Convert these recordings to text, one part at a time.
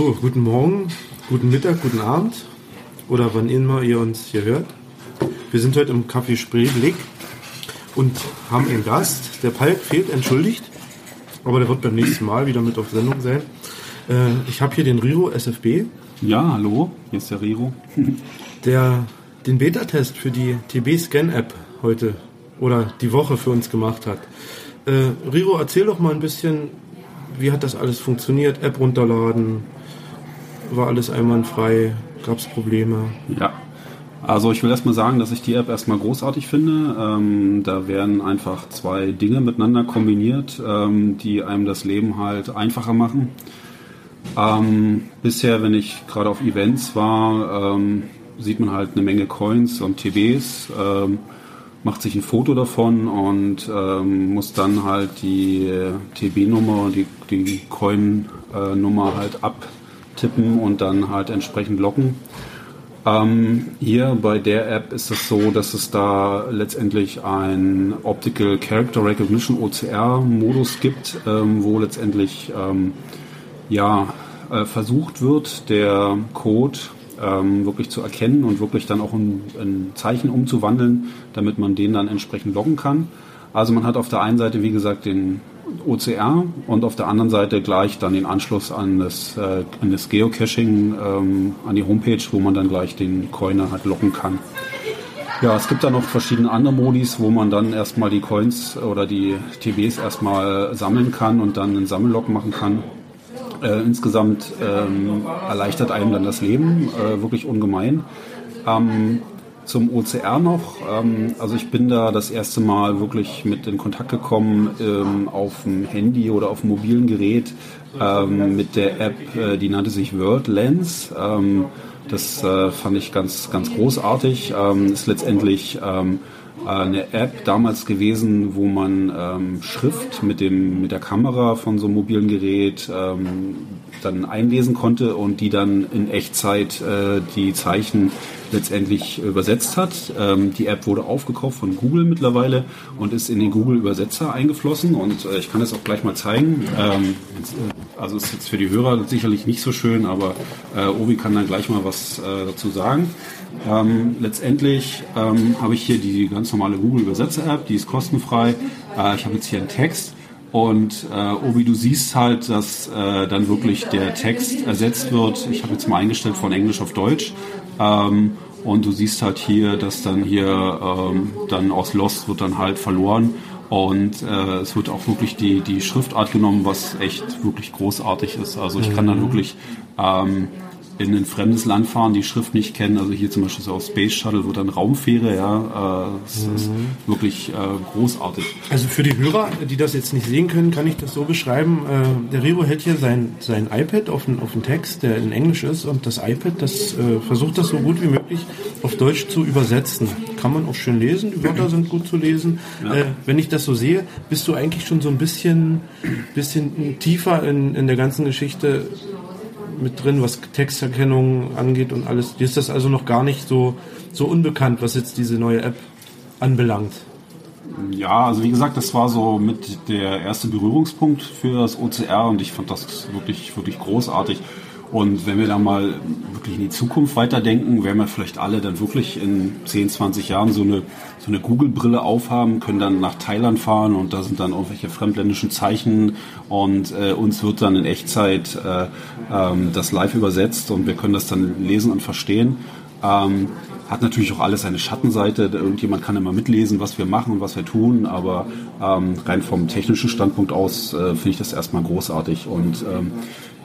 So, guten Morgen, guten Mittag, guten Abend oder wann immer ihr uns hier hört. Wir sind heute im Café Spreeblick und haben einen Gast. Der Palk fehlt, entschuldigt, aber der wird beim nächsten Mal wieder mit auf Sendung sein. Äh, ich habe hier den Riro SFB. Ja, hallo, hier ist der Riro. der den Beta-Test für die TB-Scan-App heute oder die Woche für uns gemacht hat. Äh, Riro, erzähl doch mal ein bisschen, wie hat das alles funktioniert? App runterladen, war alles einwandfrei, gab es Probleme? Ja, also ich will erstmal sagen, dass ich die App erstmal großartig finde. Ähm, da werden einfach zwei Dinge miteinander kombiniert, ähm, die einem das Leben halt einfacher machen. Ähm, bisher, wenn ich gerade auf Events war, ähm, sieht man halt eine Menge Coins und TBs, ähm, macht sich ein Foto davon und ähm, muss dann halt die TB-Nummer, die, die Coin-Nummer halt abtippen und dann halt entsprechend locken. Ähm, hier bei der App ist es so, dass es da letztendlich ein Optical Character Recognition OCR Modus gibt, ähm, wo letztendlich ähm, ja, äh, versucht wird, der Code ähm, wirklich zu erkennen und wirklich dann auch in, in Zeichen umzuwandeln, damit man den dann entsprechend loggen kann. Also man hat auf der einen Seite, wie gesagt, den OCR und auf der anderen Seite gleich dann den Anschluss an das, äh, an das Geocaching, ähm, an die Homepage, wo man dann gleich den Coiner halt locken kann. Ja, es gibt dann noch verschiedene andere Modis, wo man dann erstmal die Coins oder die TBs erstmal sammeln kann und dann einen Sammellog machen kann. Äh, insgesamt ähm, erleichtert einem dann das Leben äh, wirklich ungemein. Ähm, zum OCR noch. Ähm, also ich bin da das erste Mal wirklich mit in Kontakt gekommen ähm, auf dem Handy oder auf dem mobilen Gerät ähm, mit der App, äh, die nannte sich World Lens. Ähm, das äh, fand ich ganz, ganz großartig. Ähm, ist letztendlich ähm, eine App damals gewesen, wo man ähm, Schrift mit, dem, mit der Kamera von so einem mobilen Gerät ähm, dann einlesen konnte und die dann in Echtzeit äh, die Zeichen letztendlich übersetzt hat. Ähm, die App wurde aufgekauft von Google mittlerweile und ist in den Google Übersetzer eingeflossen und äh, ich kann das auch gleich mal zeigen. Ähm, äh, also ist jetzt für die Hörer sicherlich nicht so schön, aber äh, Obi kann dann gleich mal was äh, dazu sagen. Ähm, letztendlich ähm, habe ich hier die ganz normale Google Übersetzer App, die ist kostenfrei. Äh, ich habe jetzt hier einen Text und äh, Obi, du siehst halt, dass äh, dann wirklich der Text ersetzt wird. Ich habe jetzt mal eingestellt von Englisch auf Deutsch. Ähm, und du siehst halt hier, dass dann hier ähm, dann aus Lost wird dann halt verloren. Und äh, es wird auch wirklich die, die Schriftart genommen, was echt wirklich großartig ist. Also ich kann dann mhm. wirklich ähm, in ein fremdes Land fahren, die Schrift nicht kennen. Also hier zum Beispiel so auf Space Shuttle wird dann Raumfähre, ja, äh, das mhm. ist wirklich äh, großartig. Also für die Hörer, die das jetzt nicht sehen können, kann ich das so beschreiben. Äh, der Riro hält hier sein, sein iPad auf einen, auf einen Text, der in Englisch ist und das iPad, das versucht das so gut wie möglich auf Deutsch zu übersetzen. Kann man auch schön lesen, die Wörter sind gut zu lesen. Ja. Wenn ich das so sehe, bist du eigentlich schon so ein bisschen, bisschen tiefer in, in der ganzen Geschichte mit drin, was Texterkennung angeht und alles. Dir ist das also noch gar nicht so, so unbekannt, was jetzt diese neue App anbelangt. Ja, also wie gesagt, das war so mit der erste Berührungspunkt für das OCR und ich fand das wirklich, wirklich großartig. Und wenn wir da mal wirklich in die Zukunft weiterdenken, werden wir vielleicht alle dann wirklich in 10, 20 Jahren so eine, so eine Google-Brille aufhaben, können dann nach Thailand fahren und da sind dann irgendwelche fremdländischen Zeichen und äh, uns wird dann in Echtzeit äh, ähm, das live übersetzt und wir können das dann lesen und verstehen. Ähm, hat natürlich auch alles eine Schattenseite. Irgendjemand kann immer mitlesen, was wir machen und was wir tun, aber ähm, rein vom technischen Standpunkt aus äh, finde ich das erstmal großartig und ähm,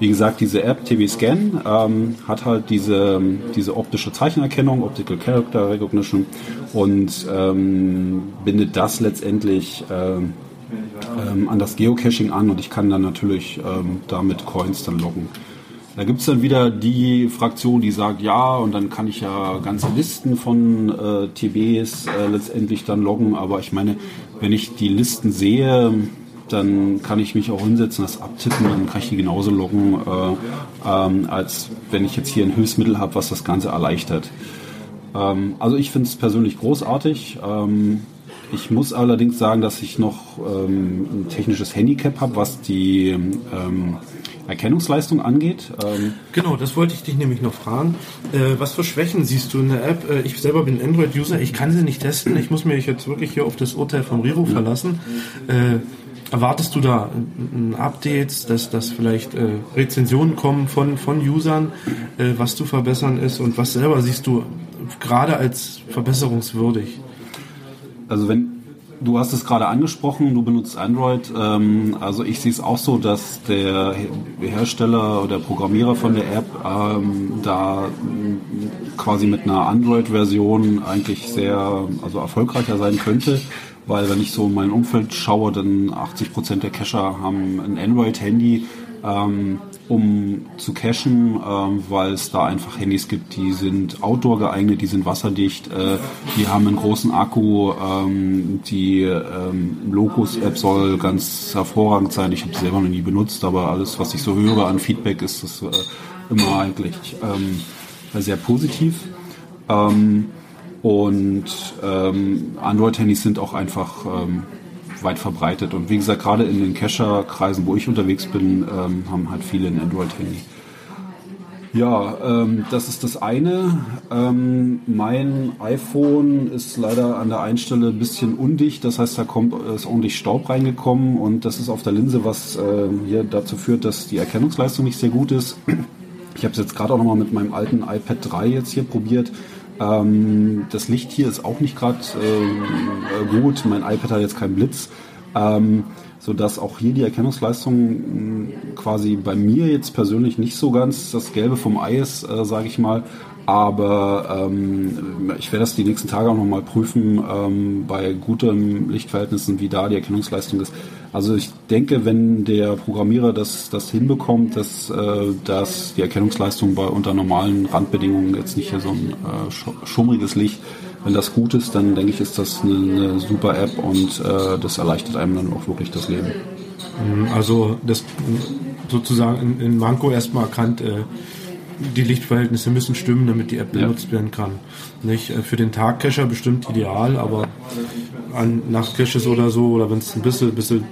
wie gesagt, diese App TV Scan ähm, hat halt diese, diese optische Zeichenerkennung, Optical Character Recognition und ähm, bindet das letztendlich ähm, ähm, an das Geocaching an und ich kann dann natürlich ähm, damit Coins dann loggen. Da gibt es dann wieder die Fraktion, die sagt, ja, und dann kann ich ja ganze Listen von äh, TBs äh, letztendlich dann loggen, aber ich meine, wenn ich die Listen sehe, dann kann ich mich auch hinsetzen, das abtippen, dann kann ich die genauso loggen, äh, ähm, als wenn ich jetzt hier ein Hilfsmittel habe, was das Ganze erleichtert. Ähm, also ich finde es persönlich großartig. Ähm, ich muss allerdings sagen, dass ich noch ähm, ein technisches Handicap habe, was die ähm, Erkennungsleistung angeht. Ähm genau, das wollte ich dich nämlich noch fragen. Äh, was für Schwächen siehst du in der App? Äh, ich selber bin Android-User, ich kann sie nicht testen. Ich muss mich jetzt wirklich hier auf das Urteil vom Riro verlassen. Äh, erwartest du da Updates, dass, dass vielleicht äh, Rezensionen kommen von, von Usern, äh, was zu verbessern ist und was selber siehst du gerade als verbesserungswürdig? Also wenn Du hast es gerade angesprochen, du benutzt Android. Ähm, also ich sehe es auch so, dass der Hersteller oder Programmierer von der App ähm, da quasi mit einer Android-Version eigentlich sehr also erfolgreicher sein könnte. Weil wenn ich so in mein Umfeld schaue, dann 80 Prozent der Cacher haben ein Android-Handy. Ähm, um zu cachen, ähm, weil es da einfach Handys gibt, die sind Outdoor geeignet, die sind wasserdicht, äh, die haben einen großen Akku, ähm, die ähm, Locus-App soll ganz hervorragend sein. Ich habe sie selber noch nie benutzt, aber alles, was ich so höre an Feedback, ist das äh, immer eigentlich ähm, sehr positiv. Ähm, und ähm, Android-Handys sind auch einfach ähm, weit verbreitet. Und wie gesagt, gerade in den Cacher-Kreisen, wo ich unterwegs bin, ähm, haben halt viele ein Android-Handy. Ja, ähm, das ist das eine. Ähm, mein iPhone ist leider an der einen Stelle ein bisschen undicht, das heißt, da kommt ist ordentlich Staub reingekommen und das ist auf der Linse, was äh, hier dazu führt, dass die Erkennungsleistung nicht sehr gut ist. Ich habe es jetzt gerade auch nochmal mit meinem alten iPad 3 jetzt hier probiert. Ähm, das Licht hier ist auch nicht gerade äh, gut. Mein iPad hat jetzt keinen Blitz. Ähm, sodass auch hier die Erkennungsleistung hm, quasi bei mir jetzt persönlich nicht so ganz das Gelbe vom Ei ist, äh, sage ich mal. Aber ähm, ich werde das die nächsten Tage auch nochmal prüfen ähm, bei guten Lichtverhältnissen, wie da die Erkennungsleistung ist. Also ich denke, wenn der Programmierer das, das hinbekommt, dass, äh, dass die Erkennungsleistung bei unter normalen Randbedingungen jetzt nicht hier so ein äh, schummriges Licht, wenn das gut ist, dann denke ich, ist das eine, eine super App und äh, das erleichtert einem dann auch wirklich das Leben. Mhm, also das sozusagen in, in Manko erstmal erkannt, äh, die Lichtverhältnisse müssen stimmen, damit die App benutzt werden kann. Nicht äh, für den Tagcacher bestimmt ideal, aber an Nachtcaches oder so, oder wenn es ein bisschen, bisschen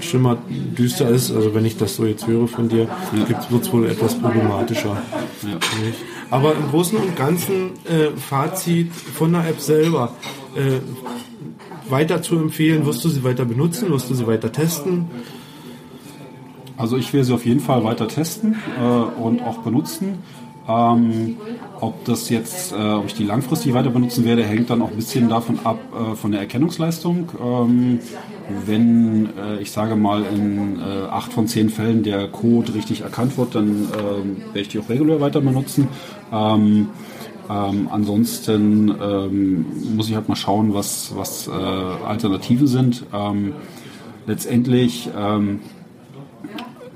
schimmer, düster ist, also wenn ich das so jetzt höre von dir, ja. wird es wohl etwas problematischer. Ja. Aber im Großen und Ganzen äh, Fazit von der App selber. Äh, weiter zu empfehlen, wirst du sie weiter benutzen, wirst du sie weiter testen? Also ich werde sie auf jeden Fall weiter testen äh, und auch benutzen. Ähm, ob das jetzt, äh, ob ich die langfristig weiter benutzen werde, hängt dann auch ein bisschen davon ab, äh, von der Erkennungsleistung. Ähm, wenn, äh, ich sage mal, in äh, acht von zehn Fällen der Code richtig erkannt wird, dann ähm, werde ich die auch regulär weiter benutzen. Ähm, ähm, ansonsten ähm, muss ich halt mal schauen, was, was äh, Alternativen sind. Letztendlich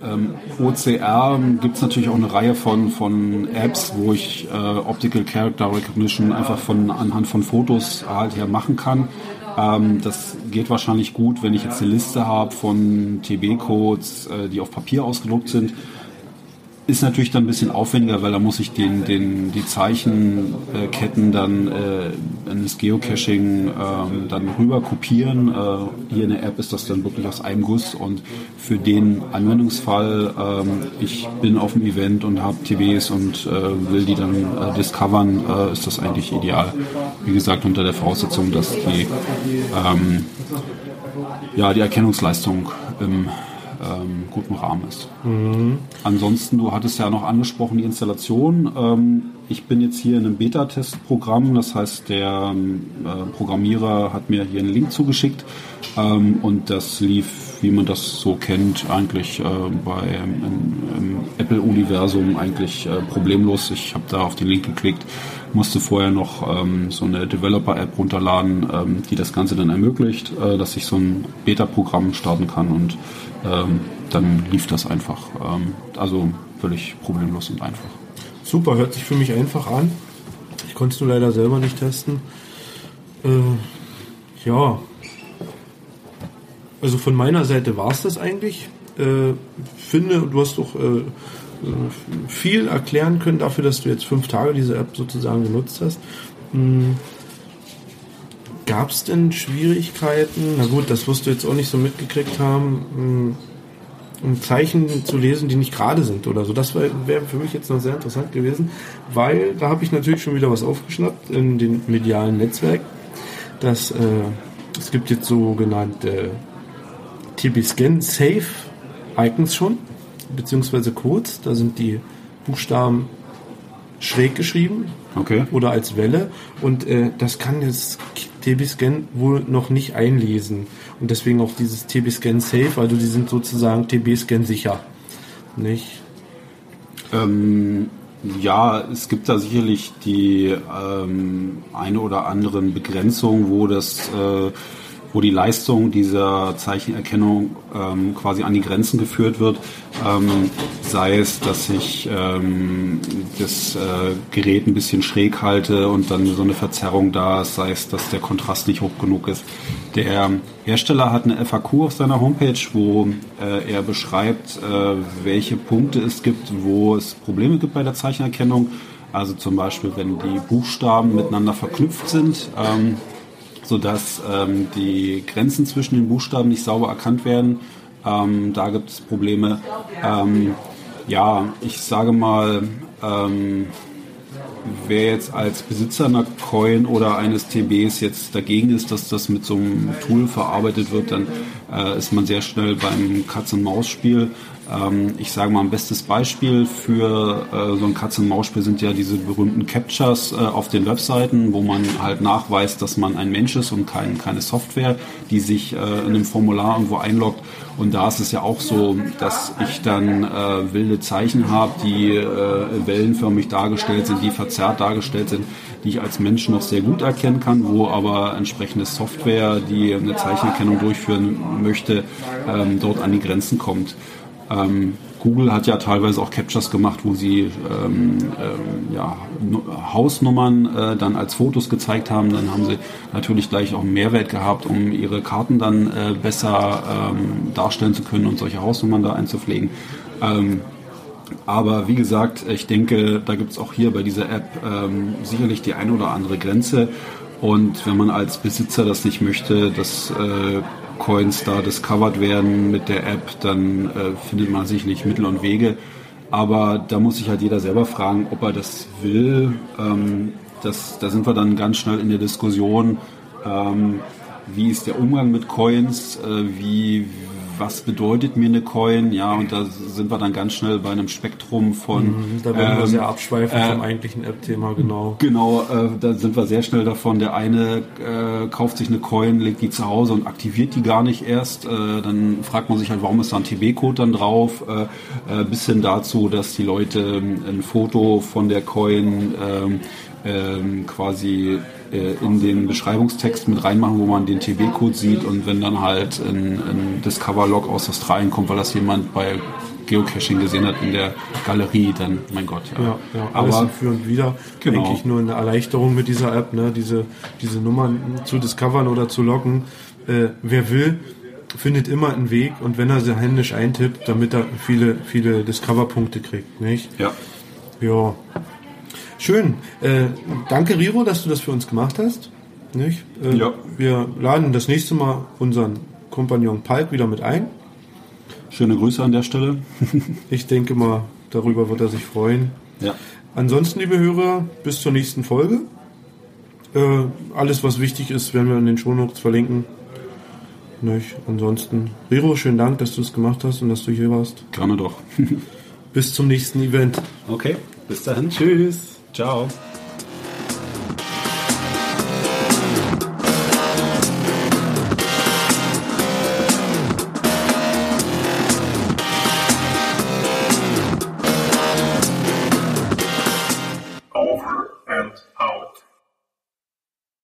ähm, OCR gibt es natürlich auch eine Reihe von, von Apps, wo ich äh, Optical Character Recognition einfach von anhand von Fotos halt her machen kann. Ähm, das geht wahrscheinlich gut, wenn ich jetzt eine Liste habe von TB-Codes, äh, die auf Papier ausgedruckt sind ist natürlich dann ein bisschen aufwendiger, weil da muss ich den, den, die Zeichenketten dann äh, in das Geocaching ähm, dann rüber kopieren. Äh, hier in der App ist das dann wirklich aus einem Guss und für den Anwendungsfall, ähm, ich bin auf dem Event und habe TVs und äh, will die dann äh, discovern, äh, ist das eigentlich ideal. Wie gesagt, unter der Voraussetzung, dass die, ähm, ja, die Erkennungsleistung im ähm, guten Rahmen ist. Mhm. Ansonsten, du hattest ja noch angesprochen, die Installation. Ähm, ich bin jetzt hier in einem Beta-Test-Programm, das heißt, der ähm, äh, Programmierer hat mir hier einen Link zugeschickt ähm, und das lief, wie man das so kennt, eigentlich äh, bei im, Apple-Universum eigentlich äh, problemlos. Ich habe da auf den Link geklickt, musste vorher noch ähm, so eine Developer-App runterladen, ähm, die das Ganze dann ermöglicht, äh, dass ich so ein Beta-Programm starten kann und ähm, dann lief das einfach. Ähm, also völlig problemlos und einfach. Super, hört sich für mich einfach an. Ich konnte es nur leider selber nicht testen. Äh, ja, also von meiner Seite war es das eigentlich. Äh, finde, du hast doch äh, viel erklären können dafür, dass du jetzt fünf Tage diese App sozusagen genutzt hast. Hm. Gab es denn Schwierigkeiten? Na gut, das wirst du jetzt auch nicht so mitgekriegt haben. Hm. Zeichen zu lesen, die nicht gerade sind oder so. Das wäre für mich jetzt noch sehr interessant gewesen, weil da habe ich natürlich schon wieder was aufgeschnappt in den medialen Netzwerken. Dass, äh, es gibt jetzt sogenannte TB-Scan Safe Icons schon, beziehungsweise Codes. Da sind die Buchstaben schräg geschrieben okay. oder als Welle und äh, das kann jetzt TB-Scan wohl noch nicht einlesen und deswegen auch dieses TB-Scan Safe, also die sind sozusagen TB-Scan sicher, nicht? Ähm, ja, es gibt da sicherlich die ähm, eine oder anderen Begrenzungen, wo das äh, wo die Leistung dieser Zeichenerkennung ähm, quasi an die Grenzen geführt wird. Ähm, sei es, dass ich ähm, das äh, Gerät ein bisschen schräg halte und dann so eine Verzerrung da ist, sei es, dass der Kontrast nicht hoch genug ist. Der Hersteller hat eine FAQ auf seiner Homepage, wo äh, er beschreibt, äh, welche Punkte es gibt, wo es Probleme gibt bei der Zeichenerkennung. Also zum Beispiel, wenn die Buchstaben miteinander verknüpft sind. Ähm, sodass ähm, die Grenzen zwischen den Buchstaben nicht sauber erkannt werden. Ähm, da gibt es Probleme. Ähm, ja, ich sage mal, ähm, wer jetzt als Besitzer einer Coin oder eines TBs jetzt dagegen ist, dass das mit so einem Tool verarbeitet wird, dann äh, ist man sehr schnell beim Katz-und-Maus-Spiel. Ähm, ich sage mal, ein bestes Beispiel für äh, so ein Katz-und-Maus-Spiel sind ja diese berühmten Captures äh, auf den Webseiten, wo man halt nachweist, dass man ein Mensch ist und kein, keine Software, die sich äh, in einem Formular irgendwo einloggt. Und da ist es ja auch so, dass ich dann äh, wilde Zeichen habe, die äh, wellenförmig dargestellt sind, die verzerrt dargestellt sind, die ich als Mensch noch sehr gut erkennen kann, wo aber entsprechende Software, die eine Zeichenerkennung durchführen möchte, ähm, dort an die Grenzen kommt. Ähm, Google hat ja teilweise auch Captures gemacht, wo sie ähm, ähm, ja, Hausnummern äh, dann als Fotos gezeigt haben. Dann haben sie natürlich gleich auch einen Mehrwert gehabt, um ihre Karten dann äh, besser ähm, darstellen zu können und solche Hausnummern da einzupflegen. Ähm, aber wie gesagt, ich denke, da gibt es auch hier bei dieser App ähm, sicherlich die eine oder andere Grenze. Und wenn man als Besitzer das nicht möchte, dass äh, Coins da discovered werden mit der App, dann äh, findet man sicherlich Mittel und Wege. Aber da muss sich halt jeder selber fragen, ob er das will. Ähm, das, da sind wir dann ganz schnell in der Diskussion, ähm, wie ist der Umgang mit Coins, äh, wie, was bedeutet mir eine Coin? Ja, und da sind wir dann ganz schnell bei einem Spektrum von. Mhm, da werden ähm, wir sehr abschweifen äh, vom eigentlichen App-Thema, genau. Genau, äh, da sind wir sehr schnell davon. Der eine äh, kauft sich eine Coin, legt die zu Hause und aktiviert die gar nicht erst. Äh, dann fragt man sich halt, warum ist da ein TB-Code dann drauf? Äh, äh, bis hin dazu, dass die Leute ein Foto von der Coin ähm, ähm, quasi in den Beschreibungstext mit reinmachen, wo man den TB-Code sieht und wenn dann halt ein, ein Discover-Log aus Australien kommt, weil das jemand bei Geocaching gesehen hat in der Galerie, dann, mein Gott, ja. ja, ja alles Aber, für und wieder. Genau. Eigentlich nur eine Erleichterung mit dieser App, ne? diese, diese Nummern zu discovern oder zu loggen. Äh, wer will, findet immer einen Weg und wenn er sie händisch eintippt, damit er viele, viele Discover-Punkte kriegt, nicht? Ja. Ja. Schön. Äh, danke, Riro, dass du das für uns gemacht hast. Nicht? Äh, ja. Wir laden das nächste Mal unseren Kompagnon Palk wieder mit ein. Schöne Grüße an der Stelle. ich denke mal, darüber wird er sich freuen. Ja. Ansonsten, liebe Hörer, bis zur nächsten Folge. Äh, alles, was wichtig ist, werden wir in den Shownotes verlinken. Nicht? Ansonsten, Riro, schönen Dank, dass du es gemacht hast und dass du hier warst. Gerne doch. bis zum nächsten Event. Okay, bis dahin. Tschüss. Ciao.